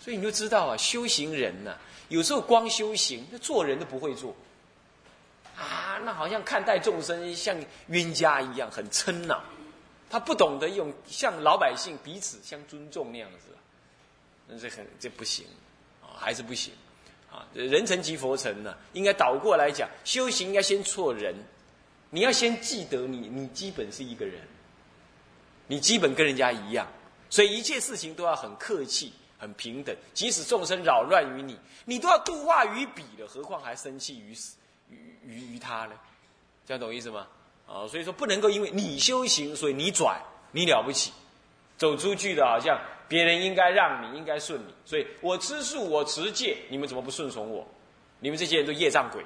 所以你就知道啊，修行人呐，有时候光修行，那做人都不会做。啊，那好像看待众生像冤家一样，很嗔恼。他不懂得用像老百姓彼此相尊重那样子，那这很这不行啊，还是不行啊。人成即佛成呢，应该倒过来讲，修行应该先做人。你要先记得，你你基本是一个人，你基本跟人家一样，所以一切事情都要很客气、很平等。即使众生扰乱于你，你都要度化于彼了，何况还生气于死？于于他呢？这样懂意思吗？啊，所以说不能够因为你修行，所以你拽，你了不起，走出去的好像别人应该让你，应该顺你，所以我吃素，我持戒，你们怎么不顺从我？你们这些人都业障鬼，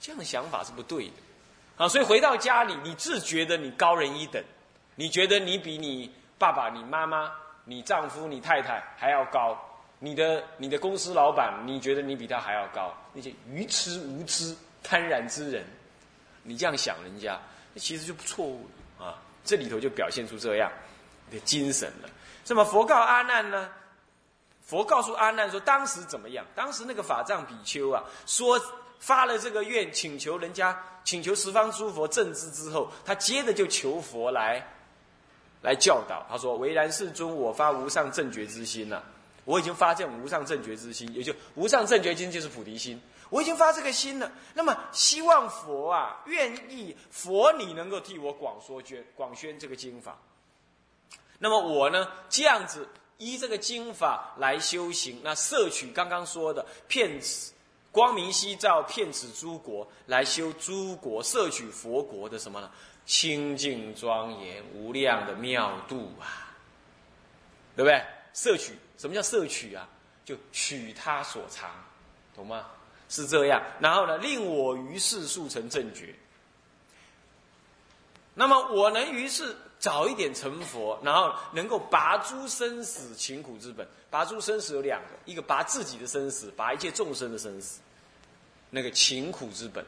这样的想法是不对的。啊，所以回到家里，你自觉得你高人一等，你觉得你比你爸爸、你妈妈、你丈夫、你太太还要高，你的你的公司老板，你觉得你比他还要高，那些愚痴无知。贪婪之人，你这样想人家，那其实就错误了啊！这里头就表现出这样的精神了。那么佛告阿难呢？佛告诉阿难说，当时怎么样？当时那个法藏比丘啊，说发了这个愿，请求人家，请求十方诸佛正知之后，他接着就求佛来来教导。他说：“唯然世尊，我发无上正觉之心了。我已经发这种无上正觉之心，也就无上正觉心就是菩提心。”我已经发这个心了，那么希望佛啊，愿意佛你能够替我广说宣广宣这个经法。那么我呢，这样子依这个经法来修行，那摄取刚刚说的骗子光明西照，骗子诸国来修诸国，摄取佛国的什么呢？清净庄严无量的妙度啊，对不对？摄取什么叫摄取啊？就取他所长，懂吗？是这样，然后呢，令我于是速成正觉。那么我能于是早一点成佛，然后能够拔诸生死勤苦之本。拔诸生死有两个，一个拔自己的生死，拔一切众生的生死。那个勤苦之本，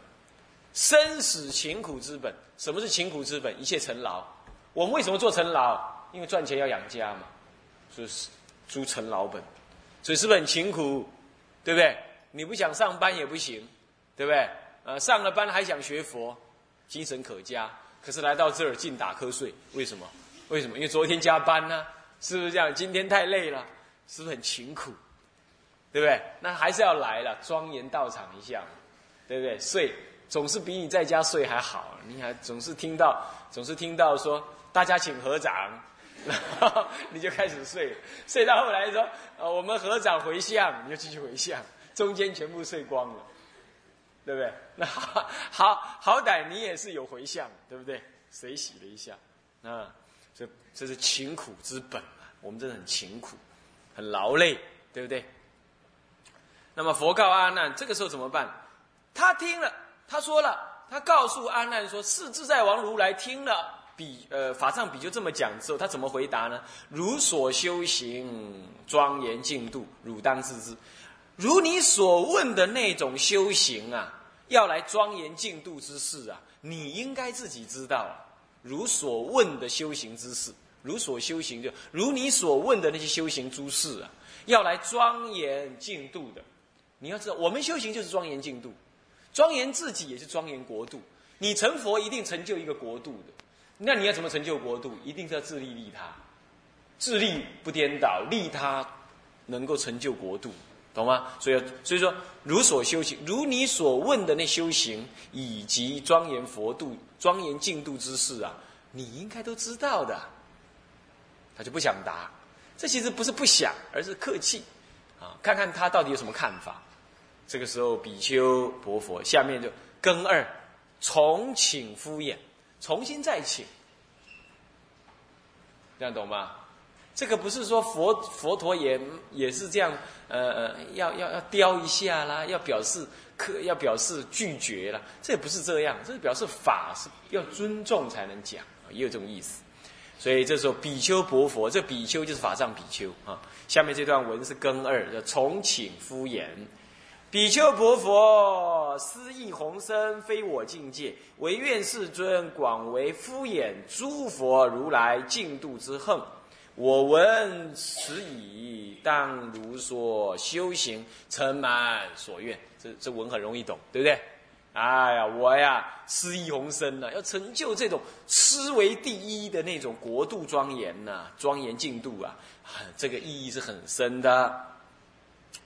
生死勤苦之本。什么是勤苦之本？一切勤劳。我们为什么做勤劳？因为赚钱要养家嘛，所以是诸勤劳本。所以是不是很勤苦？对不对？你不想上班也不行，对不对？呃，上了班还想学佛，精神可嘉。可是来到这儿尽打瞌睡，为什么？为什么？因为昨天加班呢，是不是这样？今天太累了，是不是很勤苦？对不对？那还是要来了，庄严到场一下，对不对？睡总是比你在家睡还好，你还总是听到，总是听到说大家请合掌，然后你就开始睡，睡到后来说呃我们合掌回向，你就继续回向。中间全部睡光了，对不对？那好好好歹你也是有回向，对不对？水洗了一下，啊，这这是勤苦之本啊！我们真的很勤苦，很劳累，对不对？那么佛告阿难，这个时候怎么办？他听了，他说了，他告诉阿难说：“是自在王如来听了比呃法藏比就这么讲之后，他怎么回答呢？如所修行庄严净度，汝当自知。”如你所问的那种修行啊，要来庄严净度之事啊，你应该自己知道啊。如所问的修行之事，如所修行就如你所问的那些修行诸事啊，要来庄严净度的，你要知道，我们修行就是庄严净度，庄严自己也是庄严国度。你成佛一定成就一个国度的，那你要怎么成就国度？一定是要自利利他，自利不颠倒，利他能够成就国度。懂吗？所以，所以说，如所修行，如你所问的那修行，以及庄严佛度、庄严净度之事啊，你应该都知道的。他就不想答，这其实不是不想，而是客气啊，看看他到底有什么看法。这个时候，比丘薄佛下面就更二，重请敷衍，重新再请，这样懂吗？这个不是说佛佛陀也也是这样，呃呃，要要要雕一下啦，要表示可要表示拒绝啦，这也不是这样，这表示法是要尊重才能讲，也有这种意思。所以这时候比丘薄佛，这比丘就是法藏比丘啊。下面这段文是更二，叫重请敷衍。比丘薄佛，思意宏深，非我境界，唯愿世尊广为敷衍诸佛如来净度之恨。我闻此已，当如所修行，成满所愿。这这文很容易懂，对不对？哎呀，我呀，诗意宏深呐，要成就这种诗为第一的那种国度庄严呐，庄严净度啊，这个意义是很深的，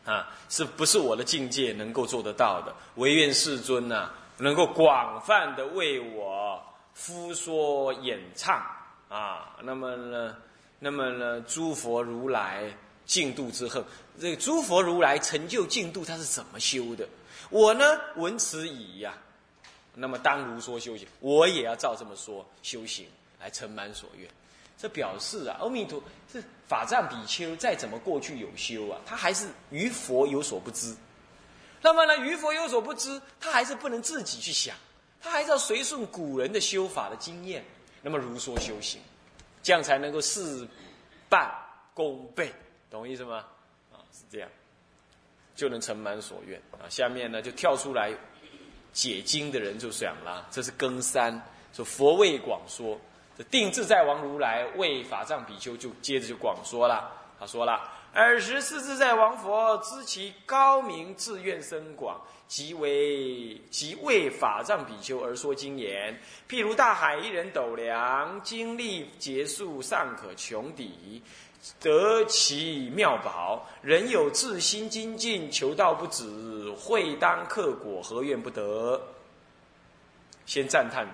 啊，是不是我的境界能够做得到的？唯愿世尊呐，能够广泛的为我敷说演唱啊，那么呢？那么呢，诸佛如来净度之后，这个诸佛如来成就净度，他是怎么修的？我呢，闻此已呀，那么当如说修行，我也要照这么说修行，来承满所愿。这表示啊，阿弥陀是法藏比丘，再怎么过去有修啊，他还是于佛有所不知。那么呢，于佛有所不知，他还是不能自己去想，他还是要随顺古人的修法的经验，那么如说修行。这样才能够事半功倍，懂意思吗？啊，是这样，就能成满所愿啊。下面呢，就跳出来解经的人就想了，这是更三，说佛为广说，定自在王如来为法藏比丘，就接着就广说了。他说了。尔时世自在王佛知其高明，自愿深广，即为即为法藏比丘而说经言。譬如大海一人斗量，经历结束尚可穷底，得其妙宝。人有自心精进，求道不止，会当克果，何怨不得？先赞叹，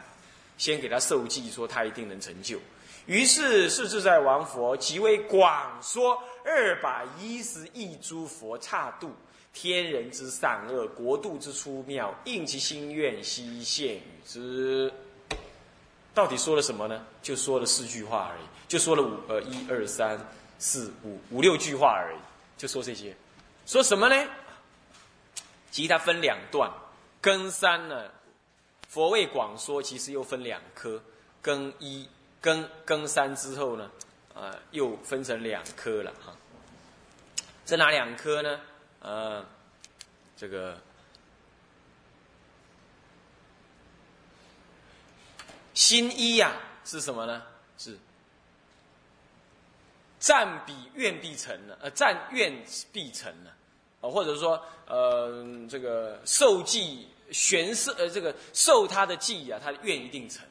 先给他受记，说他一定能成就。于是是自在王佛即为广说二百一十亿诸佛刹度天人之善恶国度之出妙应其心愿悉现与之。到底说了什么呢？就说了四句话而已，就说了五呃一二三四五五六句话而已，就说这些。说什么呢？其实它分两段，跟三呢，佛为广说，其实又分两科，更一。更更三之后呢，啊，又分成两科了哈。这哪两科呢？呃，这个新一呀是什么呢？是占比愿必成呢？呃，占愿必成呢？啊，或者说呃，这个受记玄色呃，这个受他的记啊，他的愿一定成。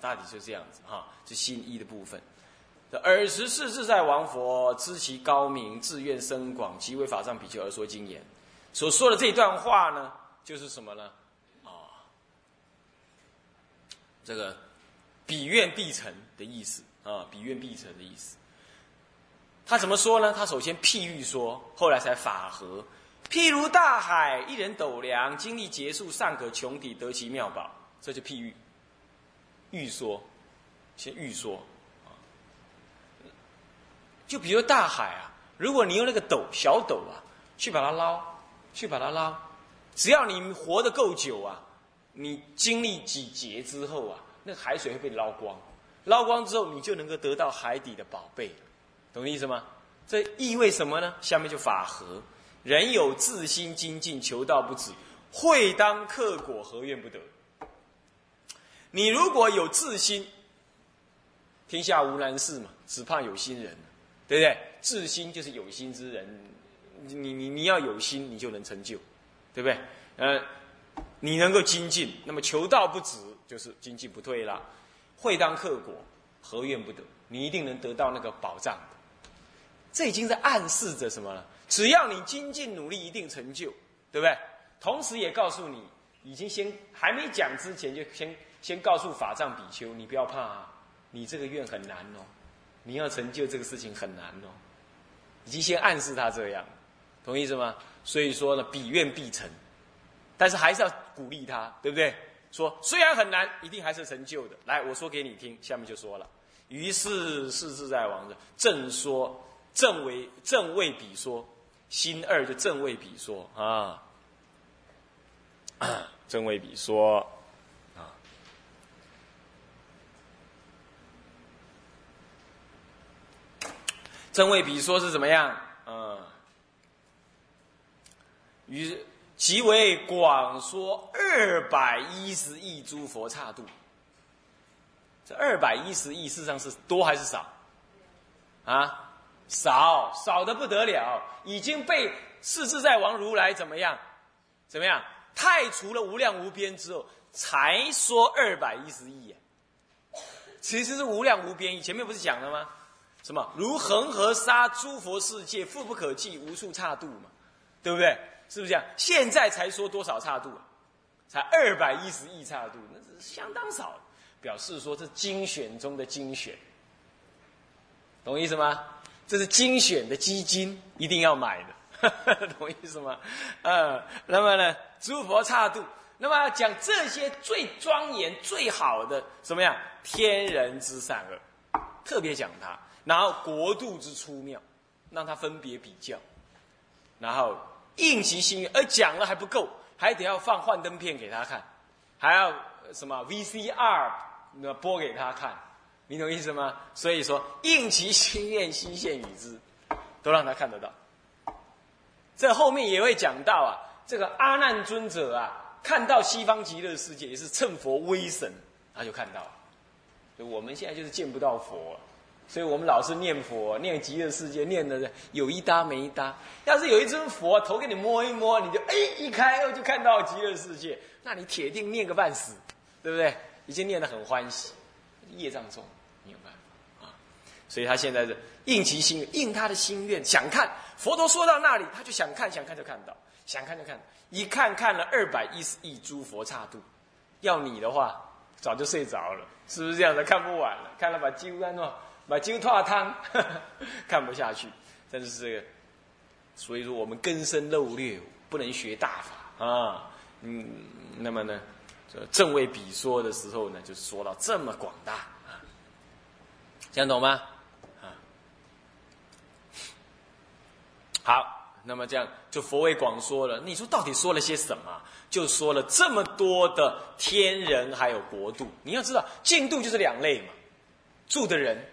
大体就这样子哈，是心一的部分。尔时世自在王佛知其高明，自愿深广，即为法藏比丘而说经言。所说的这段话呢，就是什么呢？啊，这个比愿必成的意思啊，比愿必成的意思。他怎么说呢？他首先譬喻说，后来才法合。譬如大海，一人斗量，经历结束，尚可穷底得其妙宝。这就譬喻。欲说，先欲说啊，就比如大海啊，如果你用那个斗小斗啊，去把它捞，去把它捞，只要你活得够久啊，你经历几劫之后啊，那海水会被捞光，捞光之后，你就能够得到海底的宝贝，懂意思吗？这意味什么呢？下面就法合，人有自心精进，求道不止，会当克果，何怨不得？你如果有自心，天下无难事嘛，只怕有心人，对不对？自心就是有心之人，你你你要有心，你就能成就，对不对？呃，你能够精进，那么求道不止，就是精进不退了。会当克果，何怨不得？你一定能得到那个保障。这已经在暗示着什么了？只要你精进努力，一定成就，对不对？同时也告诉你，已经先还没讲之前就先。先告诉法藏比丘，你不要怕，啊，你这个愿很难哦，你要成就这个事情很难哦，已经先暗示他这样，同意是吗？所以说呢，比愿必成，但是还是要鼓励他，对不对？说虽然很难，一定还是成就的。来，我说给你听，下面就说了。于是世自在王的正说，正为正为比说，心二就正位比说啊，正位比说啊。正位比说是怎么样？嗯，于即为广说二百一十亿诸佛刹度。这二百一十亿事实上是多还是少？啊，少少的不得了，已经被世自在王如来怎么样？怎么样？太除了无量无边之后，才说二百一十亿。其实是无量无边，以前面不是讲了吗？什么如恒河沙，诸佛世界，富不可计，无数差度嘛，对不对？是不是这样？现在才说多少差度？才二百一十亿差度，那是相当少，表示说这精选中的精选，懂意思吗？这是精选的基金，一定要买的，懂意思吗？呃，那么呢，诸佛刹度。那么讲这些最庄严、最好的什么呀？天人之善恶，特别讲它。然后国度之出妙，让他分别比较。然后应其心愿，而讲了还不够，还得要放幻灯片给他看，还要什么 VCR 那播给他看，你懂意思吗？所以说应其心愿，悉现与之，都让他看得到。这后面也会讲到啊，这个阿难尊者啊。看到西方极乐世界也是趁佛威神，他就看到。所以我们现在就是见不到佛，所以我们老是念佛，念极乐世界，念的有一搭没一搭。要是有一尊佛头给你摸一摸，你就哎一开哦就看到极乐世界，那你铁定念个半死，对不对？已经念得很欢喜，业障重，所以他现在是应其心愿，应他的心愿，想看佛陀说到那里，他就想看，想看就看到，想看就看。一看看了二百一十亿诸佛刹度，要你的话，早就睡着了，是不是这样的？看不完了，看了把酒干喏，把酒脱汤，看不下去。但是这个，所以说我们根深漏略，不能学大法啊。嗯，那么呢，正位比说的时候呢，就说到这么广大啊，这样懂吗？啊，好。那么这样就佛为广说了，你说到底说了些什么？就说了这么多的天人还有国度。你要知道，净度就是两类嘛，住的人，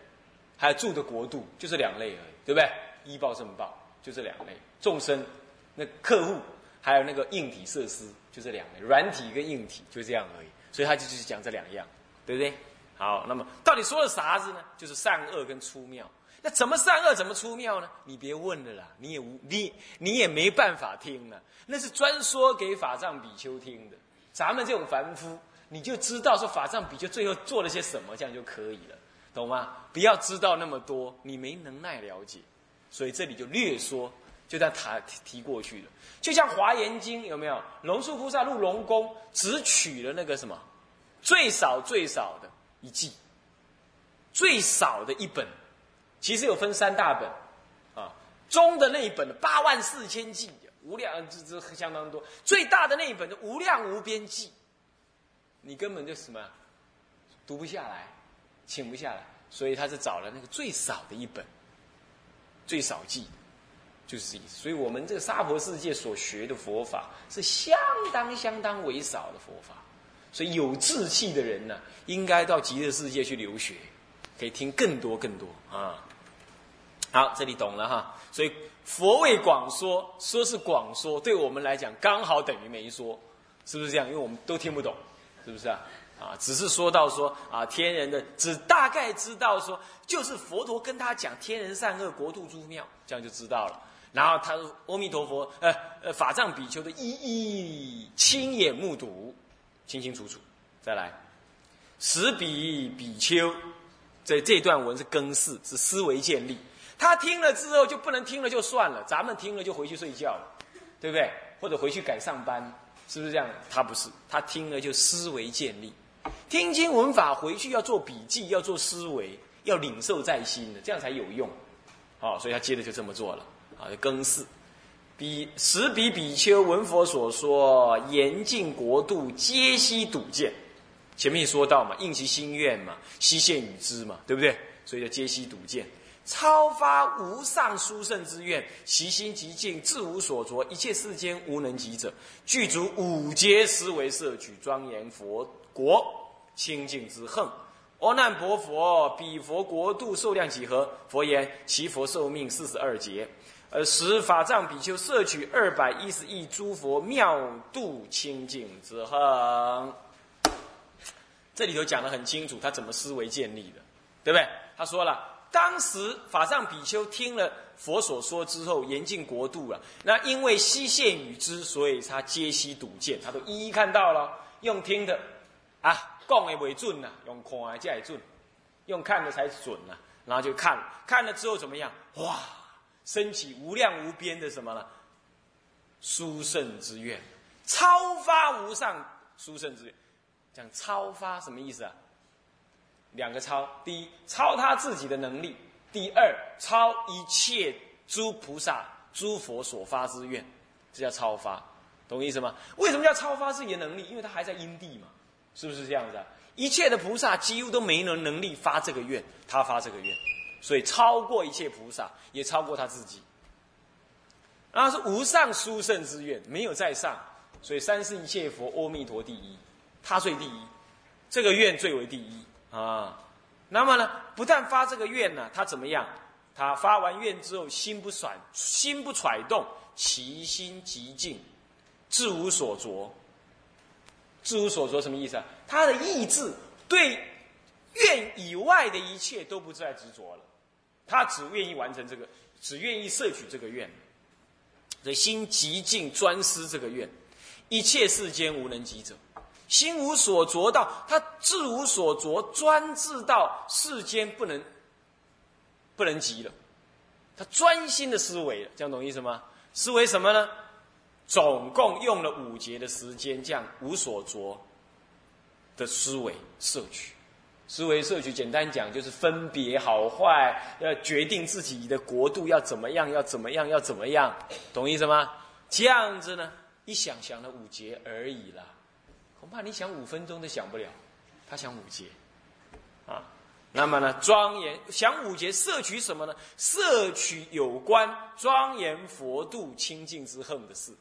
还有住的国度，就是两类而已，对不对？医报正报就这两类，众生那客户还有那个硬体设施就这两类，软体跟硬体就这样而已。所以他就就是讲这两样，对不对？好，那么到底说了啥子呢？就是善恶跟出妙。那怎么善恶怎么出妙呢？你别问了啦，你也无你你也没办法听了，那是专说给法藏比丘听的。咱们这种凡夫，你就知道说法藏比丘最后做了些什么，这样就可以了，懂吗？不要知道那么多，你没能耐了解，所以这里就略说，就这样提提过去了。就像华严经有没有？龙树菩萨入龙宫，只取了那个什么最少最少的一记，最少的一本。其实有分三大本，啊，中的那一本八万四千计，无量这这相当多。最大的那一本无量无边计，你根本就什么，读不下来，请不下来，所以他是找了那个最少的一本，最少记，就是这意思。所以我们这个娑婆世界所学的佛法是相当相当为少的佛法，所以有志气的人呢，应该到极乐世界去留学，可以听更多更多啊。好，这里懂了哈。所以佛为广说，说是广说，对我们来讲刚好等于没说，是不是这样？因为我们都听不懂，是不是啊？啊，只是说到说啊，天人的只大概知道说，就是佛陀跟他讲天人善恶国度诸妙，这样就知道了。然后他说阿弥陀佛，呃呃，法藏比丘的一一亲眼目睹，清清楚楚。再来，十比比丘，这这段文是更事，是思维建立。他听了之后就不能听了就算了，咱们听了就回去睡觉了，对不对？或者回去改上班，是不是这样？他不是，他听了就思维建立，听经闻法回去要做笔记，要做思维，要领受在心的，这样才有用。好，所以他接着就这么做了。啊，更四，比十比比丘闻佛所说，严禁国度，皆悉睹见。前面说到嘛，应其心愿嘛，悉现与之嘛，对不对？所以叫皆悉睹见。超发无上殊胜之愿，其心极静，自无所着，一切世间无能及者。具足五劫思维摄取，庄严佛国清净之恨。阿难薄佛，彼佛国度寿量几何？佛言：其佛寿命四十二劫。而使法藏比丘摄取二百一十亿诸佛妙度清净之恨。这里头讲的很清楚，他怎么思维建立的，对不对？他说了。当时法藏比丘听了佛所说之后，严禁国度了。那因为悉现与之，所以他皆悉睹见，他都一一看到了。用听的啊，讲的为准呐，用看的才准，用看的才准呐。然后就看了，看了之后怎么样？哇，升起无量无边的什么呢？殊胜之愿，超发无上殊胜之愿。讲超发什么意思啊？两个超，第一超他自己的能力，第二超一切诸菩萨、诸佛所发之愿，这叫超发，懂意思吗？为什么叫超发自己的能力？因为他还在因地嘛，是不是这样子啊？一切的菩萨几乎都没能能力发这个愿，他发这个愿，所以超过一切菩萨，也超过他自己。然后是无上殊胜之愿，没有在上，所以三世一切佛，阿弥陀第一，他最第一，这个愿最为第一。啊，那么呢，不但发这个愿呢，他怎么样？他发完愿之后，心不甩，心不揣动，其心极静，志无所着。志无所着什么意思啊？他的意志对愿以外的一切都不再执着了，他只愿意完成这个，只愿意摄取这个愿。所以心极静，专思这个愿，一切世间无能及者。心无所着到，他志无所着，专志到世间不能不能及了，他专心的思维了，这样懂意思吗？思维什么呢？总共用了五节的时间，这样无所着的思维摄取，思维摄取，简单讲就是分别好坏，要决定自己的国度要怎么样，要怎么样，要怎么样，懂意思吗？这样子呢，一想想了五节而已了。恐怕你想五分钟都想不了，他想五节，啊，那么呢，庄严想五节摄取什么呢？摄取有关庄严佛度清净之恨的事，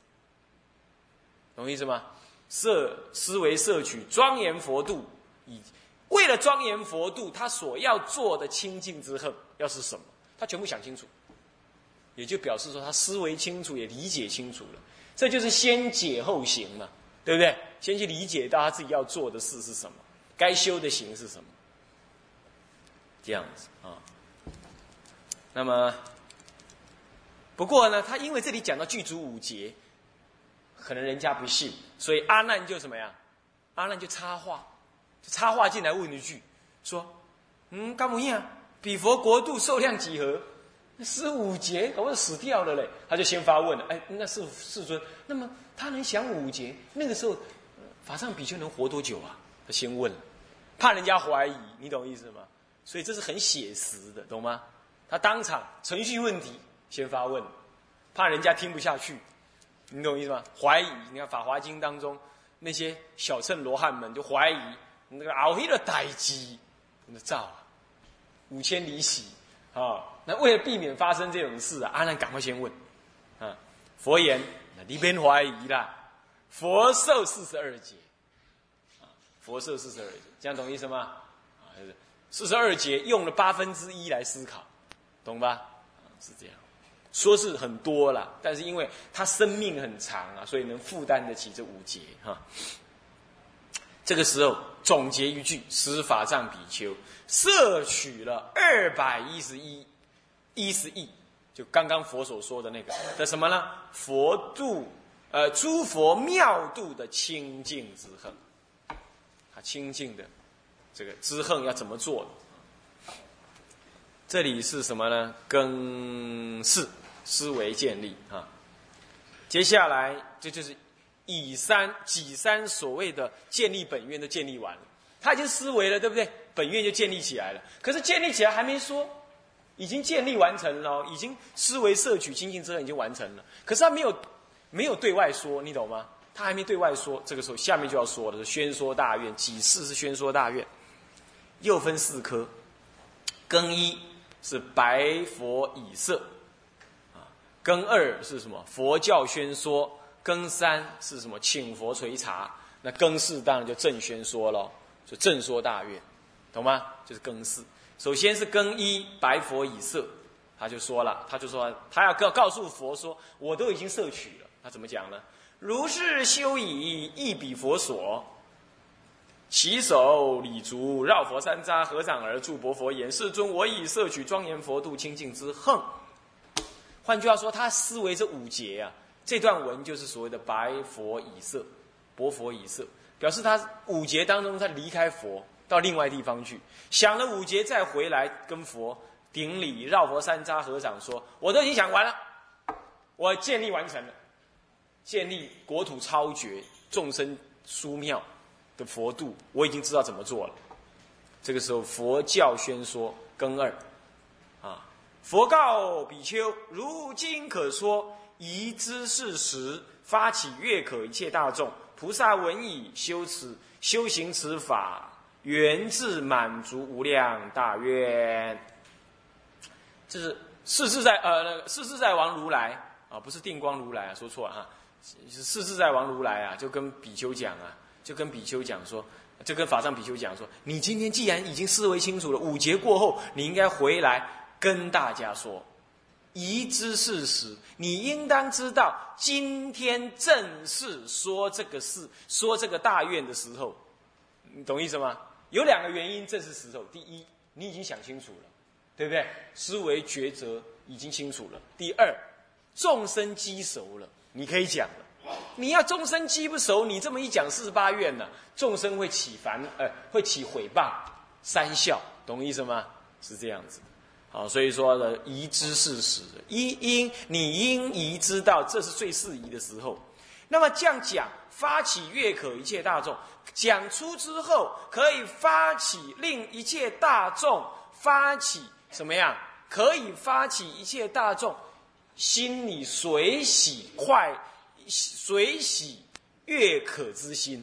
懂意思吗？摄思维摄取庄严佛度，以为了庄严佛度，他所要做的清净之恨要是什么？他全部想清楚，也就表示说他思维清楚，也理解清楚了，这就是先解后行嘛。对不对？先去理解到他自己要做的事是什么，该修的行是什么，这样子啊。那么，不过呢，他因为这里讲到具足五节，可能人家不信，所以阿难就什么呀？阿难就插话，就插话进来问一句，说：“嗯，干么样？比佛国度寿量几何？十五节，我死掉了嘞。”他就先发问了：“哎，那是世尊，那么？”他能想五劫，那个时候法上比丘能活多久啊？他先问，怕人家怀疑，你懂意思吗？所以这是很写实的，懂吗？他当场程序问题先发问，怕人家听不下去，你懂意思吗？怀疑，你看《法华经》当中那些小乘罗汉们就怀疑那个熬黑的待机，那造啊，五千里喜啊！那为了避免发生这种事啊，阿难赶快先问啊，佛言。你别怀疑啦，佛寿四十二劫，啊，佛寿四十二劫，这样懂意思吗？啊，四十二劫用了八分之一来思考，懂吧？啊，是这样，说是很多了，但是因为他生命很长啊，所以能负担得起这五劫哈。这个时候总结一句：十法藏比丘摄取了二百一十一一十亿。就刚刚佛所说的那个的什么呢？佛度，呃，诸佛妙度的清净之恨，他清净的这个之恨要怎么做？这里是什么呢？根四思维建立啊。接下来这就是以三己三所谓的建立本愿都建立完了，他已经思维了，对不对？本愿就建立起来了。可是建立起来还没说。已经建立完成了，已经思维摄取清净之恨已经完成了。可是他没有没有对外说，你懂吗？他还没对外说。这个时候下面就要说的是宣说大愿，几世是宣说大愿，又分四科。更一是白佛以色，啊，更二是什么？佛教宣说。更三是什么？请佛垂查。那更四当然就正宣说了，就正说大愿，懂吗？就是更四。首先是更一白佛以色，他就说了，他就说他要告告诉佛说，我都已经摄取了。他怎么讲呢？如是修已，亦比佛所。起手礼足，绕佛三匝，合掌而住，薄佛言：“世尊，我以摄取庄严佛度清净之恨。”换句话说，他思维这五劫啊，这段文就是所谓的白佛以色，薄佛以色，表示他五劫当中他离开佛到另外地方去，想了五劫再回来跟佛顶礼，绕佛三匝，合掌说：“我都已经想完了，我建立完成了，建立国土超绝，众生殊妙。”的佛度，我已经知道怎么做了。这个时候，佛教宣说更二，啊，佛告比丘：如今可说，宜知事实，发起悦可一切大众。菩萨闻已，修持修行此法，源自满足无量大愿。这是世自在呃，那个世自在王如来啊，不是定光如来啊，说错了哈，世自在王如来啊，就跟比丘讲啊。就跟比丘讲说，就跟法上比丘讲说，你今天既然已经思维清楚了，五劫过后，你应该回来跟大家说，宜知事实，你应当知道，今天正是说这个事，说这个大愿的时候，你懂意思吗？有两个原因，正是时候。第一，你已经想清楚了，对不对？思维抉择已经清楚了。第二，众生积熟了，你可以讲。你要终身积不熟，你这么一讲四十八愿呢，众生会起烦，呃，会起毁谤、三笑，懂意思吗？是这样子，好，所以说呢，宜知事实，一应你应宜知道，这是最适宜的时候。那么这样讲，发起悦可一切大众，讲出之后，可以发起令一切大众发起什么样？可以发起一切大众心里随喜快。随喜悦可之心，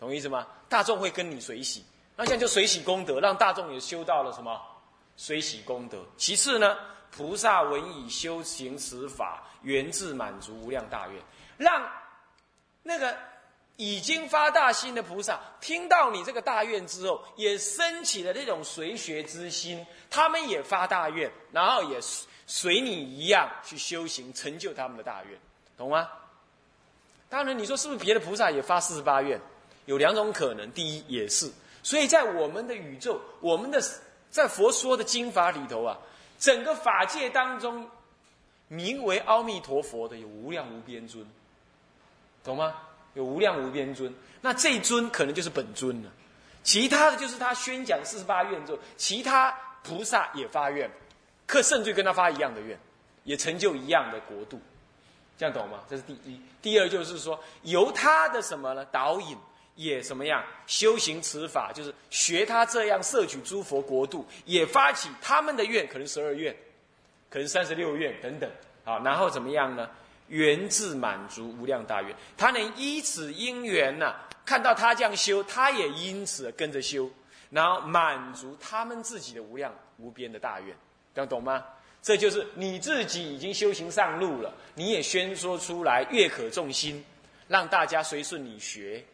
懂意思吗？大众会跟你随喜，那这样就随喜功德，让大众也修到了什么？随喜功德。其次呢，菩萨闻以修行此法，源自满足无量大愿，让那个已经发大心的菩萨听到你这个大愿之后，也升起了这种随学之心，他们也发大愿，然后也随你一样去修行，成就他们的大愿，懂吗？当然，你说是不是别的菩萨也发四十八愿？有两种可能。第一，也是。所以在我们的宇宙，我们的在佛说的经法里头啊，整个法界当中，名为阿弥陀佛的有无量无边尊，懂吗？有无量无边尊。那这尊可能就是本尊了，其他的就是他宣讲四十八愿之后，其他菩萨也发愿，可甚至跟他发一样的愿，也成就一样的国度。这样懂吗？这是第一。第二就是说，由他的什么呢？导引也什么样？修行此法，就是学他这样摄取诸佛国度，也发起他们的愿，可能十二愿，可能三十六愿等等。啊，然后怎么样呢？源自满足无量大愿，他能依此因缘呢，看到他这样修，他也因此跟着修，然后满足他们自己的无量无边的大愿。这样懂吗？这就是你自己已经修行上路了，你也宣说出来，越可众心，让大家随顺你学。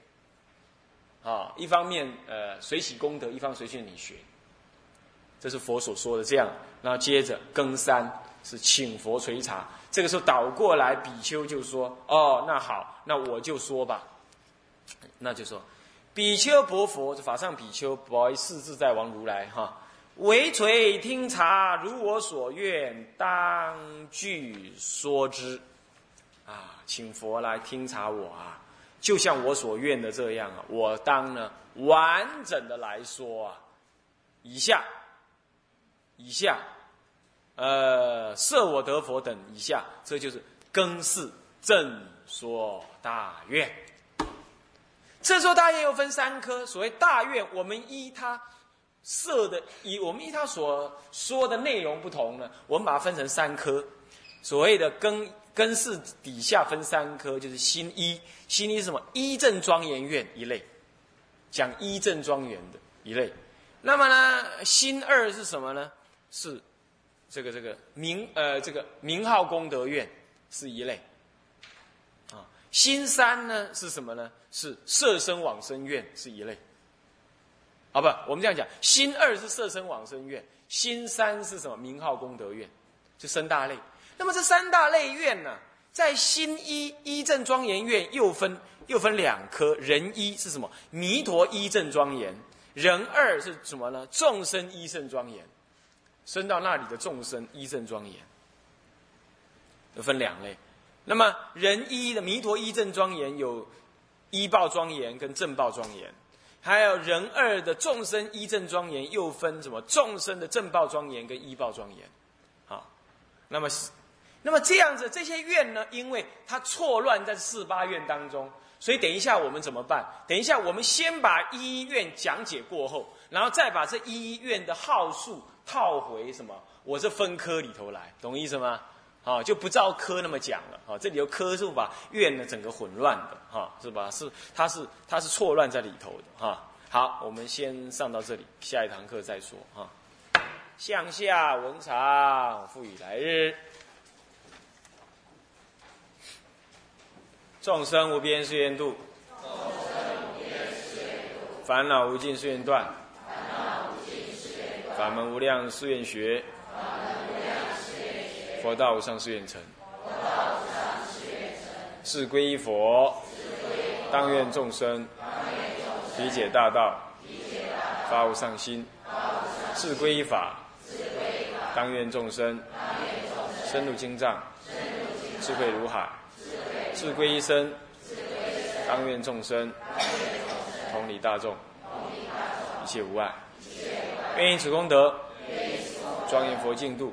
啊，一方面呃随喜功德，一方随顺你学，这是佛所说的这样。然后接着更三是请佛垂查，这个时候倒过来，比丘就说：“哦，那好，那我就说吧。”那就说，比丘薄佛，法上比丘，不好意思，自在王如来哈。唯垂听察，如我所愿，当具说之。啊，请佛来听察我啊，就像我所愿的这样啊，我当呢完整的来说啊。以下，以下，呃，设我得佛等以下，这就是更是正说大愿。这说大愿又分三科，所谓大愿，我们依他。色的，以我们依他所说的内容不同呢，我们把它分成三科。所谓的根根是底下分三科，就是心一，心一是什么？一正庄严院一类，讲一正庄严的一类。那么呢，心二是什么呢？是这个这个名呃这个名号功德院是一类。啊，心三呢是什么呢？是色身往生院是一类。好不，我们这样讲，心二是色身往生愿，心三是什么？名号功德愿，就三大类。那么这三大类愿呢，在心一一正庄严愿又分又分两科，人一是什么？弥陀一正庄严。人二是什么呢？众生一圣庄严。升到那里的众生一正庄严，分两类。那么人一的弥陀一正庄严有一报庄严跟正报庄严，还有人二的众生一正庄严又分什么？众生的正报庄严跟一报庄严。好，那么那么这样子这些愿呢？因为它错乱在四八愿当中，所以等一下我们怎么办？等一下我们先把一愿讲解过后，然后再把这一愿的号数。套回什么？我这分科里头来，懂意思吗？啊，就不照科那么讲了。啊，这里有科是把院呢整个混乱的，哈，是吧？是，它是它是错乱在里头的，哈。好，我们先上到这里，下一堂课再说，哈。向下文长，复以来日。众生无边誓愿度，烦恼无尽誓愿断。法门无量誓愿学，佛道无上誓愿成。是归依佛，当愿众生理解大道，发无上心。是归依法，当愿众生深入经藏，智慧如海。是归依身，当愿众生同理大众，一切无碍。愿以此功德，庄严佛净土，